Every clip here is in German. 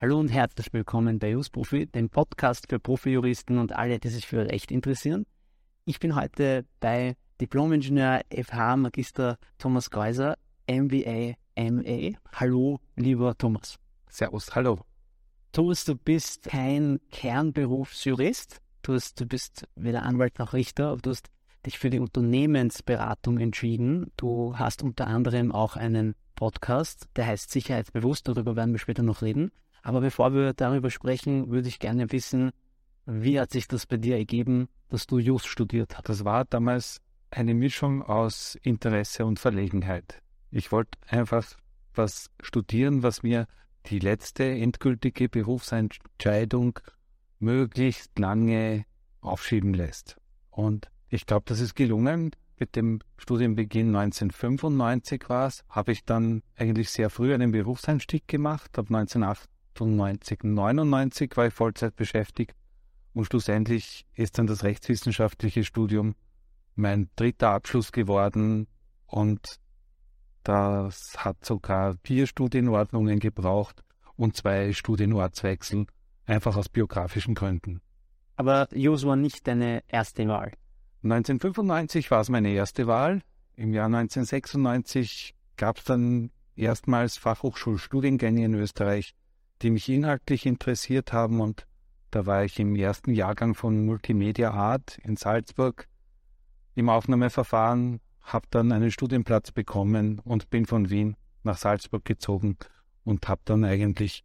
Hallo und herzlich willkommen bei Just Profi, dem Podcast für Profijuristen und alle, die sich für Recht interessieren. Ich bin heute bei Diplom-Ingenieur FH Magister Thomas Geuser, MBA, MA. Hallo, lieber Thomas. Servus, hallo. Thomas, du bist kein Kernberufsjurist. Du, hast, du bist weder Anwalt noch Richter, aber du hast dich für die Unternehmensberatung entschieden. Du hast unter anderem auch einen Podcast, der heißt Sicherheitsbewusst, darüber werden wir später noch reden. Aber bevor wir darüber sprechen, würde ich gerne wissen, wie hat sich das bei dir ergeben, dass du Just studiert hast? Das war damals eine Mischung aus Interesse und Verlegenheit. Ich wollte einfach was studieren, was mir die letzte endgültige Berufsentscheidung möglichst lange aufschieben lässt. Und ich glaube, das ist gelungen. Mit dem Studienbeginn 1995 war es, habe ich dann eigentlich sehr früh einen Berufseinstieg gemacht. Ab 1998, 99 war ich Vollzeit beschäftigt. Und schlussendlich ist dann das rechtswissenschaftliche Studium mein dritter Abschluss geworden. Und das hat sogar vier Studienordnungen gebraucht und zwei Studienortswechsel, einfach aus biografischen Gründen. Aber Jus war nicht deine erste Wahl. 1995 war es meine erste Wahl. Im Jahr 1996 gab es dann erstmals Fachhochschulstudiengänge in Österreich, die mich inhaltlich interessiert haben und da war ich im ersten Jahrgang von Multimedia Art in Salzburg im Aufnahmeverfahren, habe dann einen Studienplatz bekommen und bin von Wien nach Salzburg gezogen und habe dann eigentlich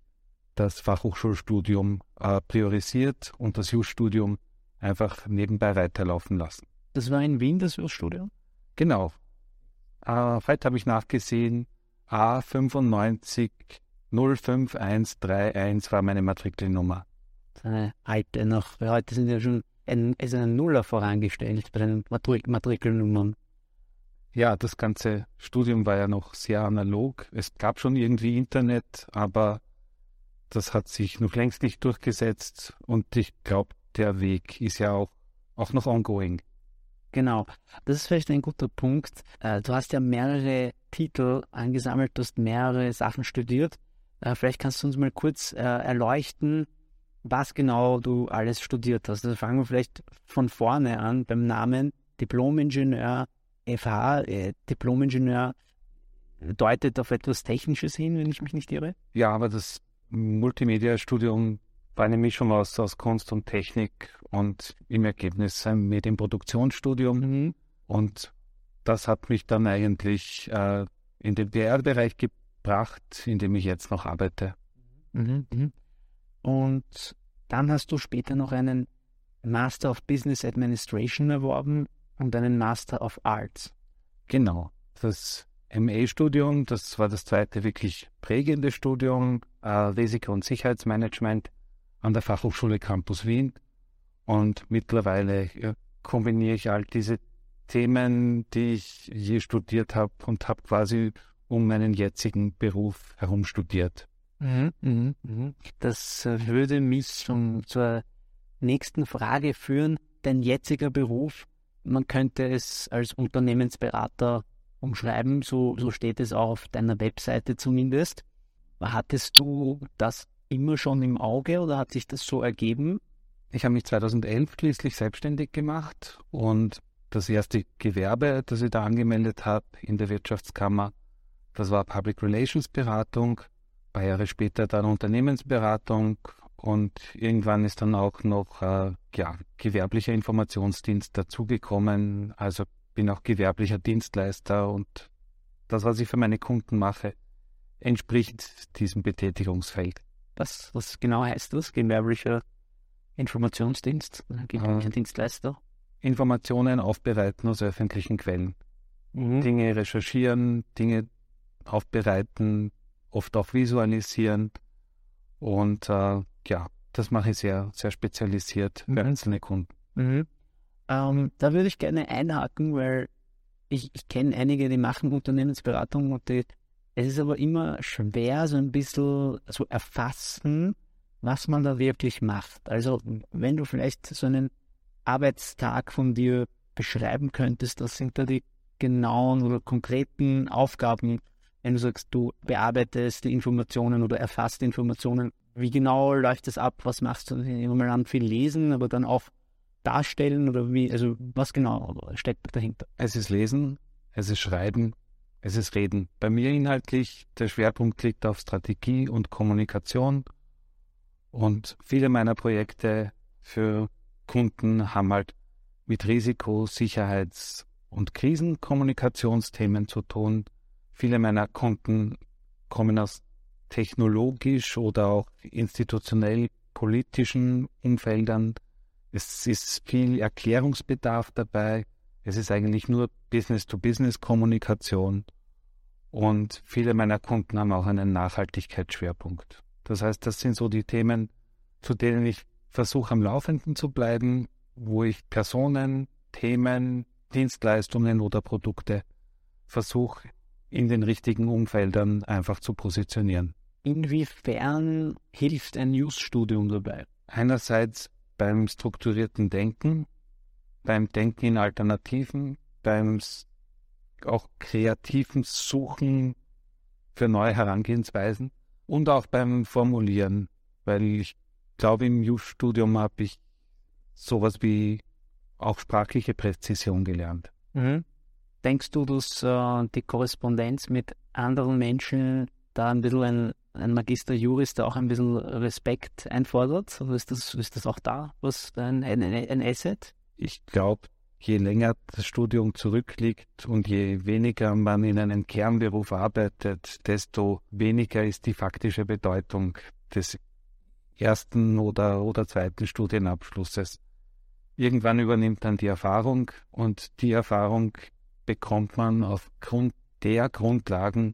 das Fachhochschulstudium äh, priorisiert und das Jus-Studium einfach nebenbei weiterlaufen lassen. Das war in Wien das Jus-Studium? Genau. Äh, heute habe ich nachgesehen, A95 05131 war meine Matrikelnummer. Eine alte noch, heute sind ja schon ein, ist ein Nuller vorangestellt bei den Matrik Matrikelnummern. Ja, das ganze Studium war ja noch sehr analog. Es gab schon irgendwie Internet, aber das hat sich noch längst nicht durchgesetzt und ich glaube, der Weg ist ja auch, auch noch ongoing. Genau, das ist vielleicht ein guter Punkt. Äh, du hast ja mehrere Titel angesammelt, du hast mehrere Sachen studiert. Äh, vielleicht kannst du uns mal kurz äh, erleuchten, was genau du alles studiert hast. Also fangen wir vielleicht von vorne an beim Namen Diplom-Ingenieur FH. Äh, Diplom-Ingenieur deutet auf etwas Technisches hin, wenn ich mich nicht irre. Ja, aber das Multimedia-Studium war eine Mischung aus, aus Kunst und Technik und im Ergebnis ein Medienproduktionsstudium. Mhm. Und das hat mich dann eigentlich äh, in den PR-Bereich gebracht, in dem ich jetzt noch arbeite. Mhm. Mhm. Und dann hast du später noch einen Master of Business Administration erworben und einen Master of Arts. Genau. Das MA-Studium, das war das zweite wirklich prägende Studium, äh, Risiko- und Sicherheitsmanagement an der Fachhochschule Campus Wien. Und mittlerweile ja, kombiniere ich all diese Themen, die ich je studiert habe und habe quasi um meinen jetzigen Beruf herum studiert. Mhm, mh, mh. Das äh, würde mich schon zur nächsten Frage führen. Dein jetziger Beruf, man könnte es als Unternehmensberater umschreiben, so, so steht es auch auf deiner Webseite zumindest. Hattest du das immer schon im Auge oder hat sich das so ergeben? Ich habe mich 2011 schließlich selbstständig gemacht und das erste Gewerbe, das ich da angemeldet habe in der Wirtschaftskammer, das war Public Relations Beratung, ein paar Jahre später dann Unternehmensberatung und irgendwann ist dann auch noch äh, ja, gewerblicher Informationsdienst dazugekommen. Also bin auch gewerblicher Dienstleister und das, was ich für meine Kunden mache, entspricht diesem Betätigungsfeld. Was, was genau heißt das? Gewerblicher Informationsdienst? Gewerblicher äh, Dienstleister? Informationen aufbereiten aus öffentlichen Quellen. Mhm. Dinge recherchieren, Dinge aufbereiten, oft auch visualisieren. Und äh, ja, das mache ich sehr, sehr spezialisiert für mhm. einzelne Kunden. Mhm. Ähm, da würde ich gerne einhaken, weil ich, ich kenne einige, die machen Unternehmensberatung und die es ist aber immer schwer, so ein bisschen zu erfassen, was man da wirklich macht. Also, wenn du vielleicht so einen Arbeitstag von dir beschreiben könntest, was sind da die genauen oder konkreten Aufgaben, wenn du sagst, du bearbeitest die Informationen oder erfasst Informationen, Wie genau läuft das ab? Was machst du? Immer mal an viel lesen, aber dann auch darstellen oder wie, also was genau steckt dahinter? Es ist Lesen, es ist Schreiben, es ist Reden. Bei mir inhaltlich, der Schwerpunkt liegt auf Strategie und Kommunikation und viele meiner Projekte für Kunden haben halt mit Risiko-, Sicherheits- und Krisenkommunikationsthemen zu tun. Viele meiner Kunden kommen aus technologisch oder auch institutionell politischen Umfeldern. Es ist viel Erklärungsbedarf dabei. Es ist eigentlich nur Business-to-Business-Kommunikation. Und viele meiner Kunden haben auch einen Nachhaltigkeitsschwerpunkt. Das heißt, das sind so die Themen, zu denen ich versuche am Laufenden zu bleiben, wo ich Personen, Themen, Dienstleistungen oder Produkte versuche in den richtigen Umfeldern einfach zu positionieren. Inwiefern hilft ein News-Studium dabei? Einerseits beim strukturierten Denken, beim Denken in Alternativen, beim auch kreativen Suchen für neue Herangehensweisen und auch beim Formulieren, weil ich glaube, im News-Studium habe ich sowas wie auch sprachliche Präzision gelernt. Mhm. Denkst du, dass äh, die Korrespondenz mit anderen Menschen da ein bisschen ein, ein Magister Juris da auch ein bisschen Respekt einfordert? Oder ist das, ist das auch da was ein, ein, ein Asset? Ich glaube, je länger das Studium zurückliegt und je weniger man in einem Kernberuf arbeitet, desto weniger ist die faktische Bedeutung des ersten oder, oder zweiten Studienabschlusses. Irgendwann übernimmt dann die Erfahrung und die Erfahrung bekommt man aufgrund der Grundlagen,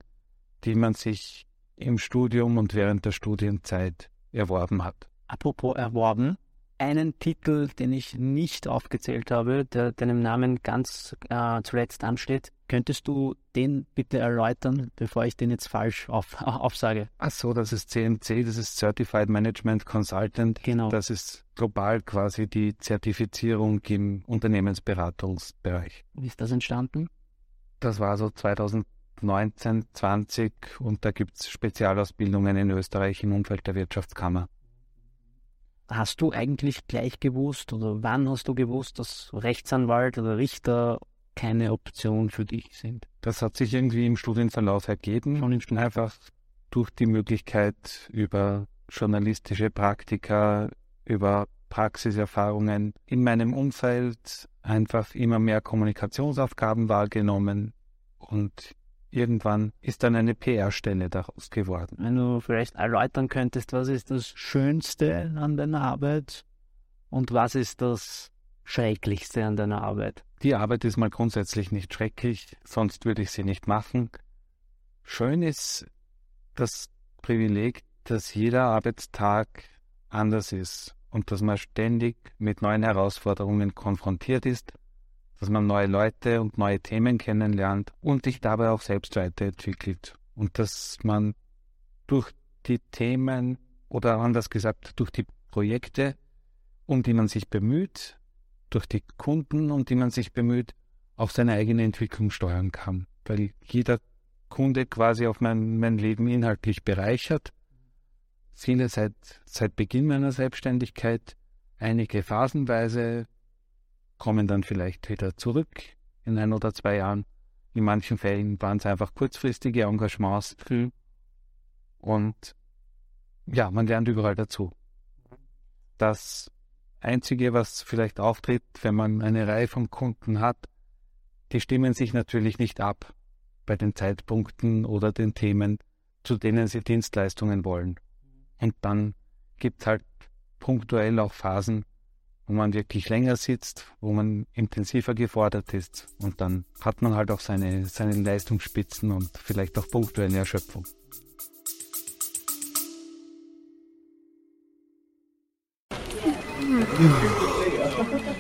die man sich im Studium und während der Studienzeit erworben hat. Apropos erworben, einen Titel, den ich nicht aufgezählt habe, der deinem Namen ganz äh, zuletzt ansteht. Könntest du den bitte erläutern, bevor ich den jetzt falsch auf, aufsage? Ach so, das ist CMC, das ist Certified Management Consultant. Genau. Das ist global quasi die Zertifizierung im Unternehmensberatungsbereich. Wie ist das entstanden? Das war so 2019, 20 und da gibt es Spezialausbildungen in Österreich im Umfeld der Wirtschaftskammer. Hast du eigentlich gleich gewusst oder wann hast du gewusst, dass Rechtsanwalt oder Richter keine Option für dich sind? Das hat sich irgendwie im Studienverlauf ergeben. Schon im Studienverlauf. Einfach durch die Möglichkeit über journalistische Praktika, über Praxiserfahrungen in meinem Umfeld einfach immer mehr Kommunikationsaufgaben wahrgenommen und irgendwann ist dann eine PR-Stelle daraus geworden. Wenn du vielleicht erläutern könntest, was ist das Schönste an deiner Arbeit und was ist das Schrecklichste an deiner Arbeit? Die Arbeit ist mal grundsätzlich nicht schrecklich, sonst würde ich sie nicht machen. Schön ist das Privileg, dass jeder Arbeitstag anders ist und dass man ständig mit neuen Herausforderungen konfrontiert ist dass man neue Leute und neue Themen kennenlernt und sich dabei auch selbst weiterentwickelt. Und dass man durch die Themen oder anders gesagt durch die Projekte, um die man sich bemüht, durch die Kunden, um die man sich bemüht, auch seine eigene Entwicklung steuern kann. Weil jeder Kunde quasi auf mein, mein Leben inhaltlich bereichert. Viele seit, seit Beginn meiner Selbstständigkeit, einige phasenweise, kommen dann vielleicht wieder zurück in ein oder zwei Jahren. In manchen Fällen waren es einfach kurzfristige Engagements. Und ja, man lernt überall dazu. Das Einzige, was vielleicht auftritt, wenn man eine Reihe von Kunden hat, die stimmen sich natürlich nicht ab bei den Zeitpunkten oder den Themen, zu denen sie Dienstleistungen wollen. Und dann gibt es halt punktuell auch Phasen, wo man wirklich länger sitzt, wo man intensiver gefordert ist und dann hat man halt auch seine, seine Leistungsspitzen und vielleicht auch punktuelle Erschöpfung.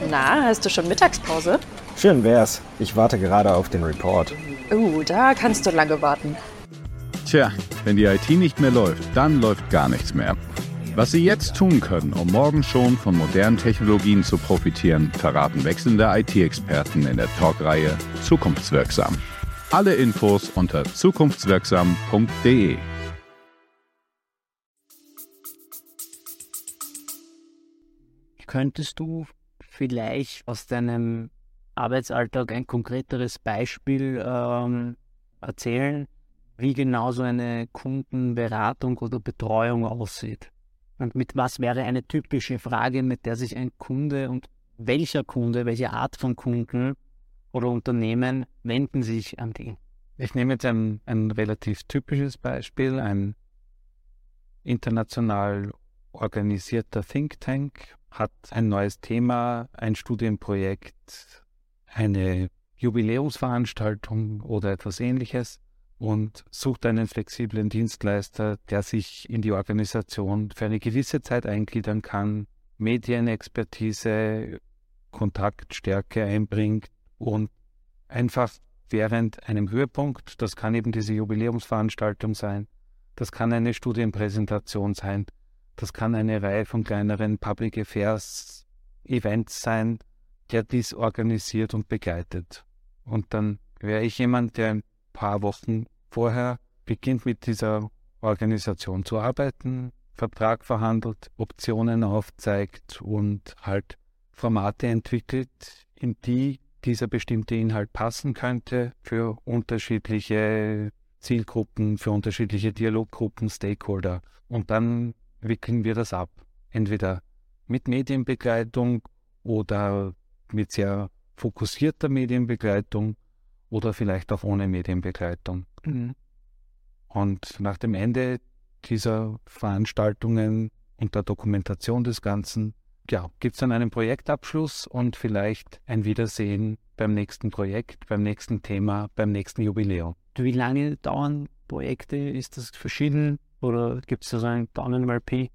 Na, hast du schon Mittagspause? Schön wär's. Ich warte gerade auf den Report. Uh, da kannst du lange warten. Tja, wenn die IT nicht mehr läuft, dann läuft gar nichts mehr. Was Sie jetzt tun können, um morgen schon von modernen Technologien zu profitieren, verraten wechselnde IT-Experten in der Talkreihe Zukunftswirksam. Alle Infos unter zukunftswirksam.de. Könntest du vielleicht aus deinem Arbeitsalltag ein konkreteres Beispiel ähm, erzählen, wie genau so eine Kundenberatung oder Betreuung aussieht? Und mit was wäre eine typische Frage, mit der sich ein Kunde und welcher Kunde, welche Art von Kunden oder Unternehmen wenden sich an die? Ich nehme jetzt ein, ein relativ typisches Beispiel, ein international organisierter Think Tank hat ein neues Thema, ein Studienprojekt, eine Jubiläumsveranstaltung oder etwas ähnliches und sucht einen flexiblen Dienstleister, der sich in die Organisation für eine gewisse Zeit eingliedern kann, Medienexpertise, Kontaktstärke einbringt und einfach während einem Höhepunkt, das kann eben diese Jubiläumsveranstaltung sein, das kann eine Studienpräsentation sein, das kann eine Reihe von kleineren Public Affairs Events sein, der dies organisiert und begleitet. Und dann wäre ich jemand, der ein paar Wochen vorher beginnt mit dieser Organisation zu arbeiten, Vertrag verhandelt, Optionen aufzeigt und halt Formate entwickelt, in die dieser bestimmte Inhalt passen könnte für unterschiedliche Zielgruppen, für unterschiedliche Dialoggruppen, Stakeholder. Und dann wickeln wir das ab. Entweder mit Medienbegleitung oder mit sehr fokussierter Medienbegleitung oder vielleicht auch ohne Medienbegleitung. Mhm. Und nach dem Ende dieser Veranstaltungen und der Dokumentation des Ganzen, ja, gibt es dann einen Projektabschluss und vielleicht ein Wiedersehen beim nächsten Projekt, beim nächsten Thema, beim nächsten Jubiläum. Wie lange dauern Projekte? Ist das verschieden oder gibt es da so ein Daumen-MLP?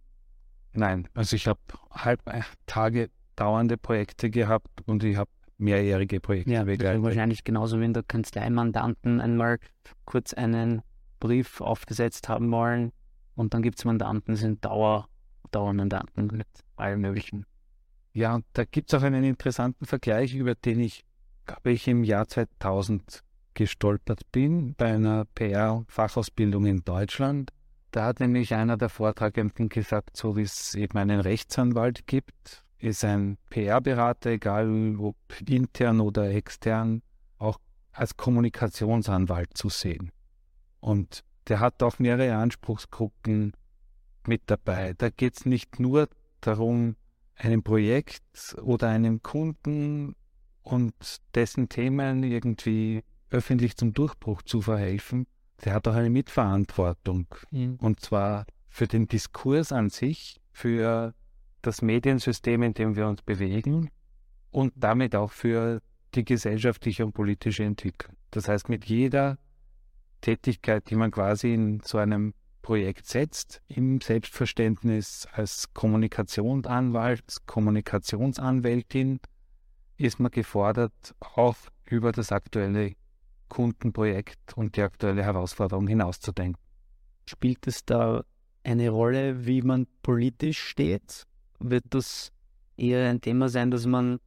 Nein, also ich habe halb äh, Tage dauernde Projekte gehabt und ich habe mehrjährige Projekte ja, begleitet. Wahrscheinlich genauso wie in der Kanzlei Mandanten einmal kurz einen Brief aufgesetzt haben wollen und dann gibt es Mandanten, sind Dauer, Dauermandanten mit allem möglichen. Ja, und da gibt es auch einen interessanten Vergleich, über den ich, glaube ich, im Jahr 2000 gestolpert bin bei einer PR-Fachausbildung in Deutschland. Da hat nämlich einer der Vortragenden gesagt, so wie es eben einen Rechtsanwalt gibt, ist ein PR-Berater, egal ob intern oder extern, auch als Kommunikationsanwalt zu sehen. Und der hat auch mehrere Anspruchsgruppen mit dabei. Da geht es nicht nur darum, einem Projekt oder einem Kunden und dessen Themen irgendwie öffentlich zum Durchbruch zu verhelfen, der hat auch eine Mitverantwortung. Mhm. Und zwar für den Diskurs an sich, für das Mediensystem, in dem wir uns bewegen und damit auch für die gesellschaftliche und politische Entwicklung. Das heißt, mit jeder Tätigkeit, die man quasi in so einem Projekt setzt, im Selbstverständnis als Kommunikationsanwalt, Kommunikationsanwältin, ist man gefordert, auch über das aktuelle Kundenprojekt und die aktuelle Herausforderung hinauszudenken. Spielt es da eine Rolle, wie man politisch steht? Wird das eher ein Thema sein, das man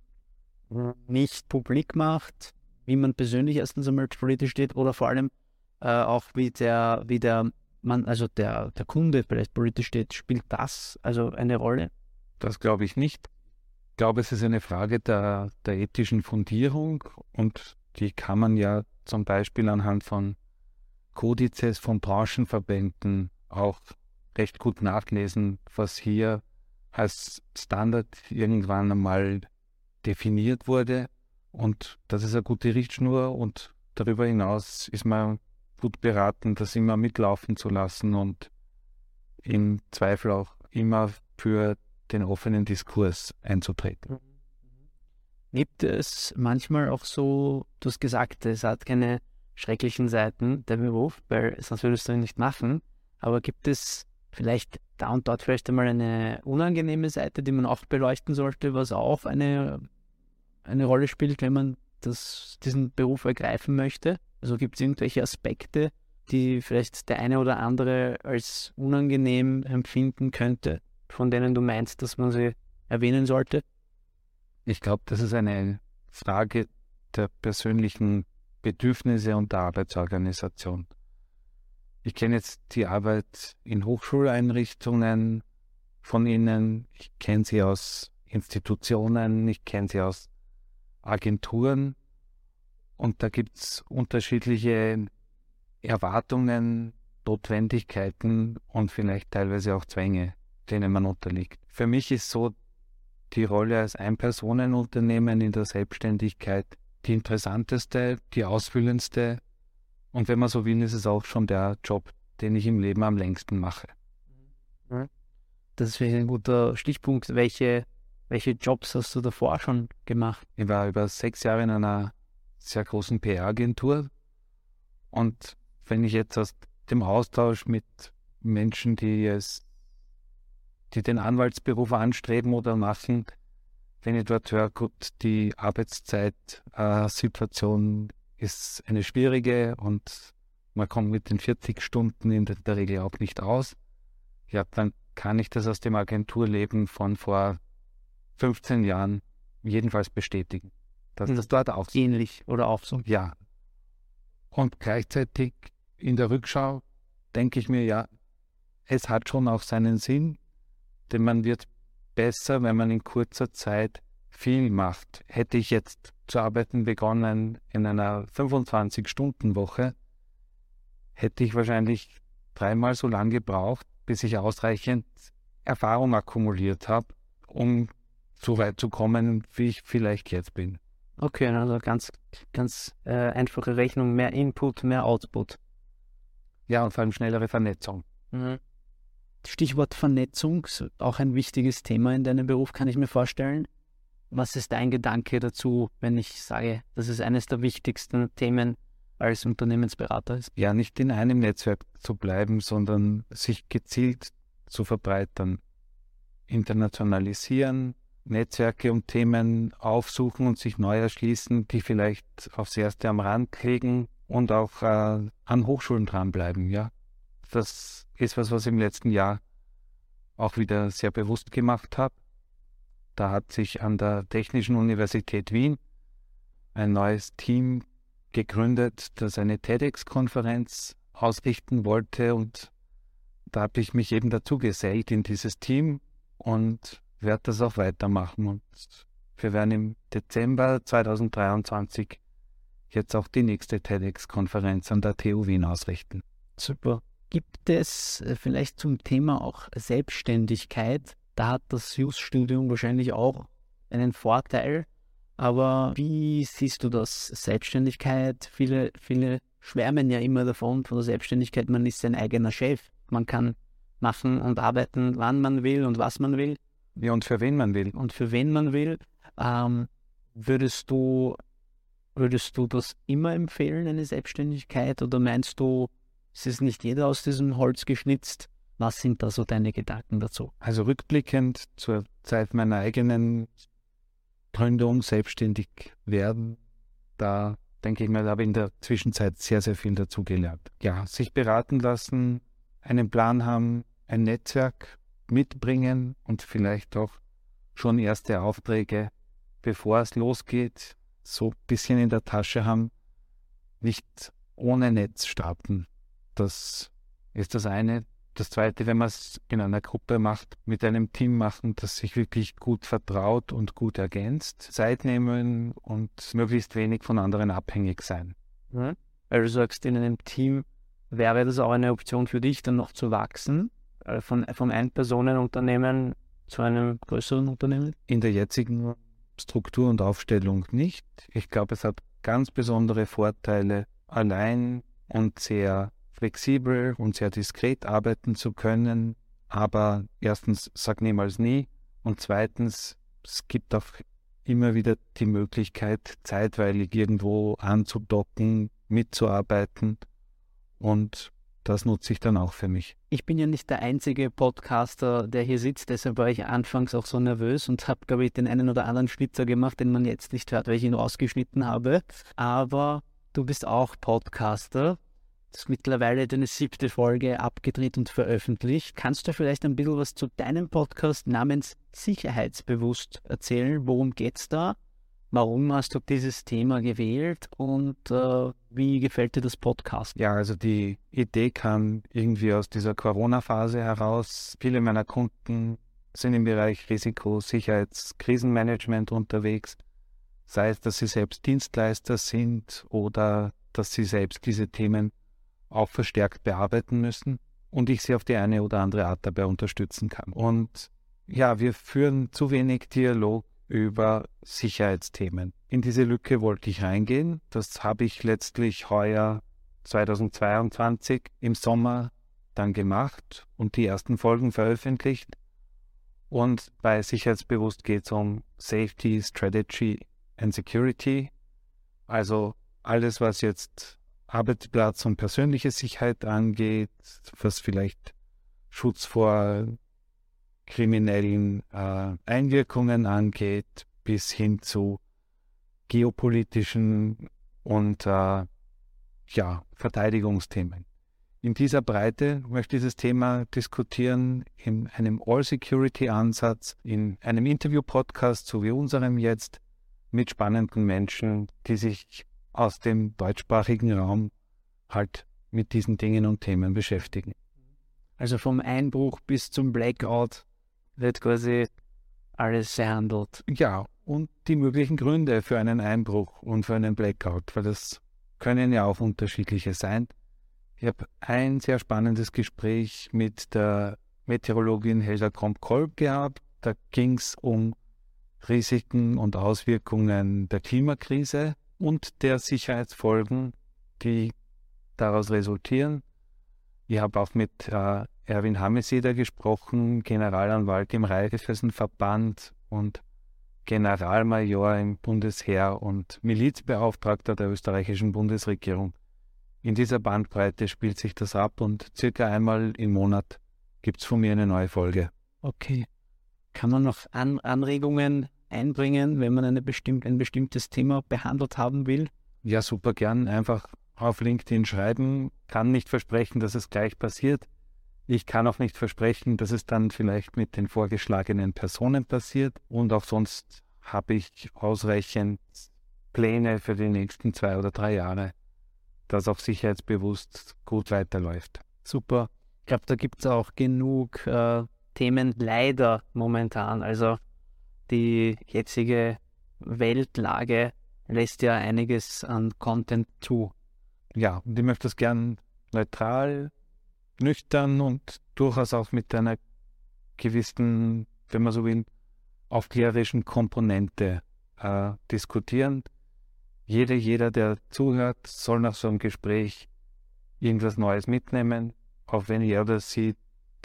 nicht publik macht, wie man persönlich erstens einmal politisch steht oder vor allem äh, auch wie der, wie der man, also der, der Kunde vielleicht politisch steht, spielt das also eine Rolle? Das glaube ich nicht. Ich glaube, es ist eine Frage der, der ethischen Fundierung und die kann man ja zum Beispiel anhand von Kodizes von Branchenverbänden auch recht gut nachlesen, was hier als Standard irgendwann einmal definiert wurde. Und das ist eine gute Richtschnur und darüber hinaus ist man gut beraten, das immer mitlaufen zu lassen und im Zweifel auch immer für den offenen Diskurs einzutreten. Gibt es manchmal auch so, du hast gesagt, es hat keine schrecklichen Seiten, der Beruf, weil sonst würdest du ihn nicht machen. Aber gibt es vielleicht da und dort vielleicht einmal eine unangenehme Seite, die man auch beleuchten sollte, was auch eine, eine Rolle spielt, wenn man das, diesen Beruf ergreifen möchte? Also gibt es irgendwelche Aspekte, die vielleicht der eine oder andere als unangenehm empfinden könnte, von denen du meinst, dass man sie erwähnen sollte? Ich glaube, das ist eine Frage der persönlichen Bedürfnisse und der Arbeitsorganisation. Ich kenne jetzt die Arbeit in Hochschuleinrichtungen von Ihnen. Ich kenne sie aus Institutionen, ich kenne sie aus Agenturen und da gibt es unterschiedliche Erwartungen, Notwendigkeiten und vielleicht teilweise auch Zwänge, denen man unterliegt. Für mich ist so die Rolle als Ein-Personen-Unternehmen in der Selbstständigkeit die interessanteste, die ausfüllendste und wenn man so will, ist es auch schon der Job, den ich im Leben am längsten mache. Das ist vielleicht ein guter Stichpunkt. Welche, welche Jobs hast du davor schon gemacht? Ich war über sechs Jahre in einer sehr großen PR-Agentur und wenn ich jetzt aus dem Austausch mit Menschen, die es, die den Anwaltsberuf anstreben oder machen, wenn ich dort höre, gut, die Arbeitzeitsituation äh, ist eine schwierige und man kommt mit den 40 Stunden in der Regel auch nicht aus. Ja, dann kann ich das aus dem Agenturleben von vor 15 Jahren jedenfalls bestätigen. Dass das dort auch so ähnlich oder auch so. Ja. Und gleichzeitig in der Rückschau denke ich mir, ja, es hat schon auch seinen Sinn, denn man wird besser, wenn man in kurzer Zeit viel macht. Hätte ich jetzt zu arbeiten begonnen in einer 25-Stunden-Woche, hätte ich wahrscheinlich dreimal so lange gebraucht, bis ich ausreichend Erfahrung akkumuliert habe, um so weit zu kommen, wie ich vielleicht jetzt bin. Okay, also ganz, ganz äh, einfache Rechnung, mehr Input, mehr Output. Ja, und vor allem schnellere Vernetzung. Mhm. Stichwort Vernetzung, auch ein wichtiges Thema in deinem Beruf, kann ich mir vorstellen. Was ist dein Gedanke dazu, wenn ich sage, dass es eines der wichtigsten Themen als Unternehmensberater ist? Ja, nicht in einem Netzwerk zu bleiben, sondern sich gezielt zu verbreitern. Internationalisieren, Netzwerke und Themen aufsuchen und sich neu erschließen, die vielleicht aufs Erste am Rand liegen und auch äh, an Hochschulen dranbleiben. Ja, das ist was, was ich im letzten Jahr auch wieder sehr bewusst gemacht habe. Da hat sich an der Technischen Universität Wien ein neues Team gegründet, das eine TEDx-Konferenz ausrichten wollte und da habe ich mich eben dazu gesellt in dieses Team und werde das auch weitermachen. Und wir werden im Dezember 2023 jetzt auch die nächste TEDx-Konferenz an der TU Wien ausrichten. Super. Gibt es äh, vielleicht zum Thema auch Selbstständigkeit da hat das Jus-Studium wahrscheinlich auch einen Vorteil. Aber wie siehst du das? Selbstständigkeit, viele, viele schwärmen ja immer davon, von der Selbstständigkeit, man ist sein eigener Chef. Man kann machen und arbeiten, wann man will und was man will. Ja, und für wen man will. Und für wen man will. Ähm, würdest du, würdest du das immer empfehlen, eine Selbstständigkeit? Oder meinst du, es ist nicht jeder aus diesem Holz geschnitzt? Was sind da so deine Gedanken dazu? Also rückblickend zur Zeit meiner eigenen Gründung, selbstständig werden, da denke ich mal, habe ich in der Zwischenzeit sehr, sehr viel dazugelernt. Ja, sich beraten lassen, einen Plan haben, ein Netzwerk mitbringen und vielleicht auch schon erste Aufträge, bevor es losgeht, so ein bisschen in der Tasche haben, nicht ohne Netz starten. Das ist das eine. Das Zweite, wenn man es in einer Gruppe macht, mit einem Team machen, das sich wirklich gut vertraut und gut ergänzt, Zeit nehmen und möglichst wenig von anderen abhängig sein. Mhm. Weil du sagst, in einem Team wäre das auch eine Option für dich, dann noch zu wachsen, äh, von, vom Ein-Personen-Unternehmen zu einem größeren Unternehmen? In der jetzigen Struktur und Aufstellung nicht. Ich glaube, es hat ganz besondere Vorteile, allein und sehr flexibel und sehr diskret arbeiten zu können. Aber erstens, sag niemals nie. Und zweitens, es gibt auch immer wieder die Möglichkeit, zeitweilig irgendwo anzudocken, mitzuarbeiten. Und das nutze ich dann auch für mich. Ich bin ja nicht der einzige Podcaster, der hier sitzt, deshalb war ich anfangs auch so nervös und habe, glaube ich, den einen oder anderen Schnitzer gemacht, den man jetzt nicht hört, weil ich ihn ausgeschnitten habe. Aber du bist auch Podcaster ist mittlerweile deine siebte Folge abgedreht und veröffentlicht. Kannst du vielleicht ein bisschen was zu deinem Podcast namens Sicherheitsbewusst erzählen? Worum geht es da? Warum hast du dieses Thema gewählt und äh, wie gefällt dir das Podcast? Ja, also die Idee kam irgendwie aus dieser Corona-Phase heraus. Viele meiner Kunden sind im Bereich Risiko, Sicherheits, Krisenmanagement unterwegs, sei es, dass sie selbst Dienstleister sind oder dass sie selbst diese Themen auch verstärkt bearbeiten müssen und ich sie auf die eine oder andere Art dabei unterstützen kann. Und ja, wir führen zu wenig Dialog über Sicherheitsthemen. In diese Lücke wollte ich reingehen. Das habe ich letztlich heuer 2022 im Sommer dann gemacht und die ersten Folgen veröffentlicht. Und bei Sicherheitsbewusst geht es um Safety, Strategy and Security. Also alles, was jetzt Arbeitsplatz und persönliche Sicherheit angeht, was vielleicht Schutz vor kriminellen äh, Einwirkungen angeht, bis hin zu geopolitischen und äh, ja, Verteidigungsthemen. In dieser Breite möchte ich das Thema diskutieren in einem All-Security-Ansatz, in einem Interview-Podcast, so wie unserem jetzt, mit spannenden Menschen, die sich aus dem deutschsprachigen Raum halt mit diesen Dingen und Themen beschäftigen. Also vom Einbruch bis zum Blackout wird quasi alles behandelt. Ja, und die möglichen Gründe für einen Einbruch und für einen Blackout, weil das können ja auch unterschiedliche sein. Ich habe ein sehr spannendes Gespräch mit der Meteorologin Helga Kromp-Kolb gehabt. Da ging es um Risiken und Auswirkungen der Klimakrise und der Sicherheitsfolgen, die daraus resultieren. Ich habe auch mit äh, Erwin Hameseder gesprochen, Generalanwalt im Reichsverband und Generalmajor im Bundesheer und Milizbeauftragter der österreichischen Bundesregierung. In dieser Bandbreite spielt sich das ab und circa einmal im Monat gibt es von mir eine neue Folge. Okay. Kann man noch An Anregungen einbringen, wenn man eine bestimmt, ein bestimmtes Thema behandelt haben will? Ja, super gern. Einfach auf LinkedIn schreiben. Kann nicht versprechen, dass es gleich passiert. Ich kann auch nicht versprechen, dass es dann vielleicht mit den vorgeschlagenen Personen passiert. Und auch sonst habe ich ausreichend Pläne für die nächsten zwei oder drei Jahre, dass auch sicherheitsbewusst gut weiterläuft. Super. Ich glaube, da gibt es auch genug äh, Themen leider momentan. Also die jetzige Weltlage lässt ja einiges an Content zu. Ja, und ich möchte das gern neutral, nüchtern und durchaus auch mit einer gewissen, wenn man so will, aufklärerischen Komponente äh, diskutieren. Jeder, jeder, der zuhört, soll nach so einem Gespräch irgendwas Neues mitnehmen, auch wenn er oder sie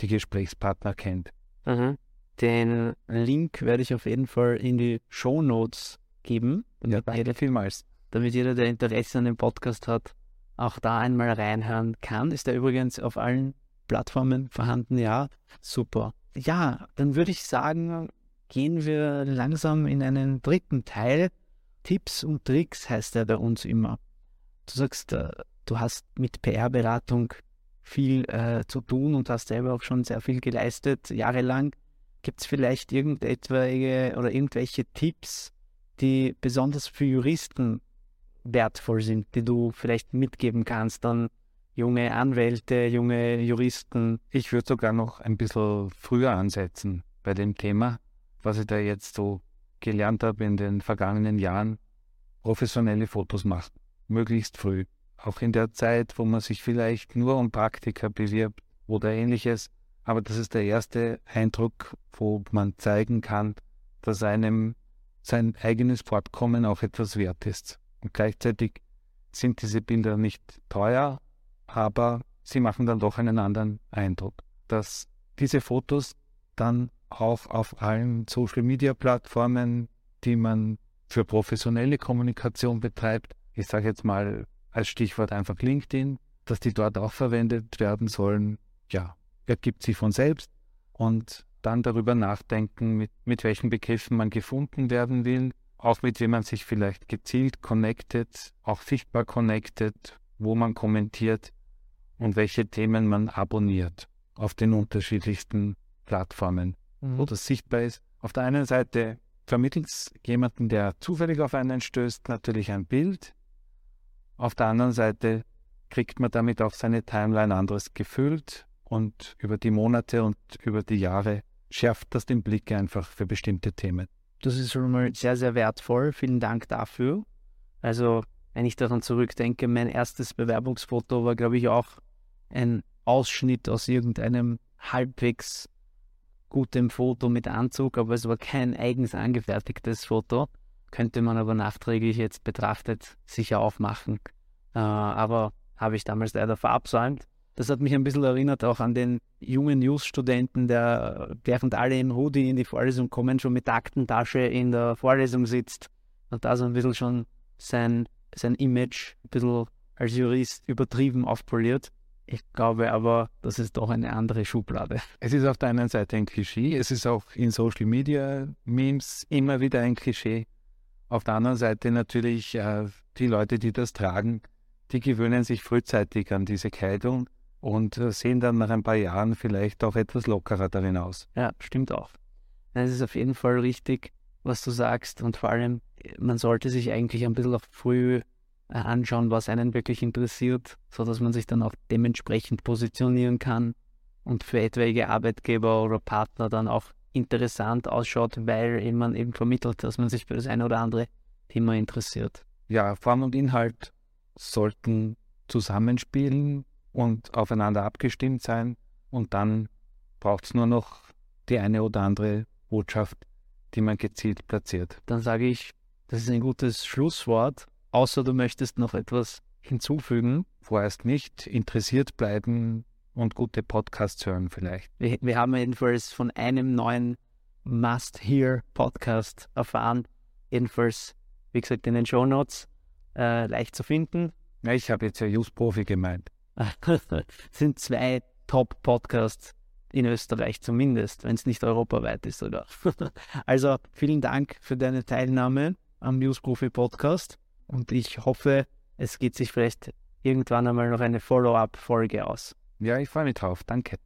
die Gesprächspartner kennt. Mhm. Den Link werde ich auf jeden Fall in die Show Notes geben. Ja, danke jeder, vielmals. Damit jeder, der Interesse an dem Podcast hat, auch da einmal reinhören kann. Ist er übrigens auf allen Plattformen vorhanden? Ja, super. Ja, dann würde ich sagen, gehen wir langsam in einen dritten Teil. Tipps und Tricks heißt er bei uns immer. Du sagst, äh, du hast mit PR-Beratung viel äh, zu tun und hast selber auch schon sehr viel geleistet, jahrelang. Gibt es vielleicht irgendetwaige oder irgendwelche Tipps, die besonders für Juristen wertvoll sind, die du vielleicht mitgeben kannst an junge Anwälte, junge Juristen? Ich würde sogar noch ein bisschen früher ansetzen bei dem Thema, was ich da jetzt so gelernt habe in den vergangenen Jahren. Professionelle Fotos machen, möglichst früh. Auch in der Zeit, wo man sich vielleicht nur um Praktika bewirbt oder ähnliches, aber das ist der erste Eindruck, wo man zeigen kann, dass einem sein eigenes Fortkommen auch etwas wert ist. Und gleichzeitig sind diese Bilder nicht teuer, aber sie machen dann doch einen anderen Eindruck. Dass diese Fotos dann auch auf allen Social-Media-Plattformen, die man für professionelle Kommunikation betreibt, ich sage jetzt mal als Stichwort einfach LinkedIn, dass die dort auch verwendet werden sollen, ja, ergibt sich von selbst und dann darüber nachdenken, mit, mit welchen Begriffen man gefunden werden will, auch mit wem man sich vielleicht gezielt connected, auch sichtbar connected, wo man kommentiert und welche Themen man abonniert auf den unterschiedlichsten Plattformen, mhm. wo das sichtbar ist. Auf der einen Seite vermittelt es jemanden, der zufällig auf einen stößt, natürlich ein Bild. Auf der anderen Seite kriegt man damit auf seine Timeline anderes gefüllt und über die Monate und über die Jahre schärft das den Blick einfach für bestimmte Themen. Das ist schon mal sehr, sehr wertvoll. Vielen Dank dafür. Also, wenn ich daran zurückdenke, mein erstes Bewerbungsfoto war, glaube ich, auch ein Ausschnitt aus irgendeinem halbwegs gutem Foto mit Anzug, aber es war kein eigens angefertigtes Foto. Könnte man aber nachträglich jetzt betrachtet sicher aufmachen. Äh, aber habe ich damals leider verabsäumt. Das hat mich ein bisschen erinnert auch an den jungen News-Studenten, der während alle im Hoodie in die Vorlesung kommen, schon mit Aktentasche in der Vorlesung sitzt und da so ein bisschen schon sein, sein Image ein bisschen als Jurist übertrieben aufpoliert. Ich glaube aber, das ist doch eine andere Schublade. Es ist auf der einen Seite ein Klischee, es ist auch in Social Media Memes immer wieder ein Klischee. Auf der anderen Seite natürlich äh, die Leute, die das tragen, die gewöhnen sich frühzeitig an diese Kleidung und äh, sehen dann nach ein paar Jahren vielleicht auch etwas lockerer darin aus. Ja, stimmt auch. Es ist auf jeden Fall richtig, was du sagst und vor allem, man sollte sich eigentlich ein bisschen auch früh äh, anschauen, was einen wirklich interessiert, sodass man sich dann auch dementsprechend positionieren kann und für etwaige Arbeitgeber oder Partner dann auch interessant ausschaut, weil man eben vermittelt, dass man sich für das eine oder andere Thema interessiert. Ja, Form und Inhalt sollten zusammenspielen und aufeinander abgestimmt sein. Und dann braucht es nur noch die eine oder andere Botschaft, die man gezielt platziert. Dann sage ich, das ist ein gutes Schlusswort, außer du möchtest noch etwas hinzufügen. Vorerst nicht, interessiert bleiben und gute Podcasts hören vielleicht. Wir, wir haben jedenfalls von einem neuen Must-Hear-Podcast erfahren. Jedenfalls, wie gesagt, in den Show Notes äh, leicht zu finden. Ja, ich habe jetzt ja Just Profi gemeint. sind zwei Top-Podcasts in Österreich zumindest, wenn es nicht europaweit ist sogar. also vielen Dank für deine Teilnahme am News Profi Podcast und ich hoffe, es geht sich vielleicht irgendwann einmal noch eine Follow-up-Folge aus. Ja, ich freue mich drauf. Danke.